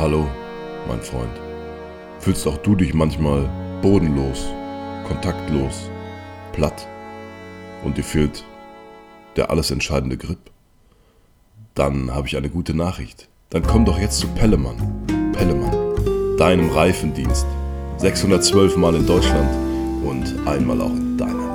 Hallo, mein Freund. Fühlst auch du dich manchmal bodenlos, kontaktlos, platt und dir fehlt der alles entscheidende Grip? Dann habe ich eine gute Nachricht. Dann komm doch jetzt zu Pellemann. Pellemann, deinem Reifendienst. 612 Mal in Deutschland und einmal auch in deiner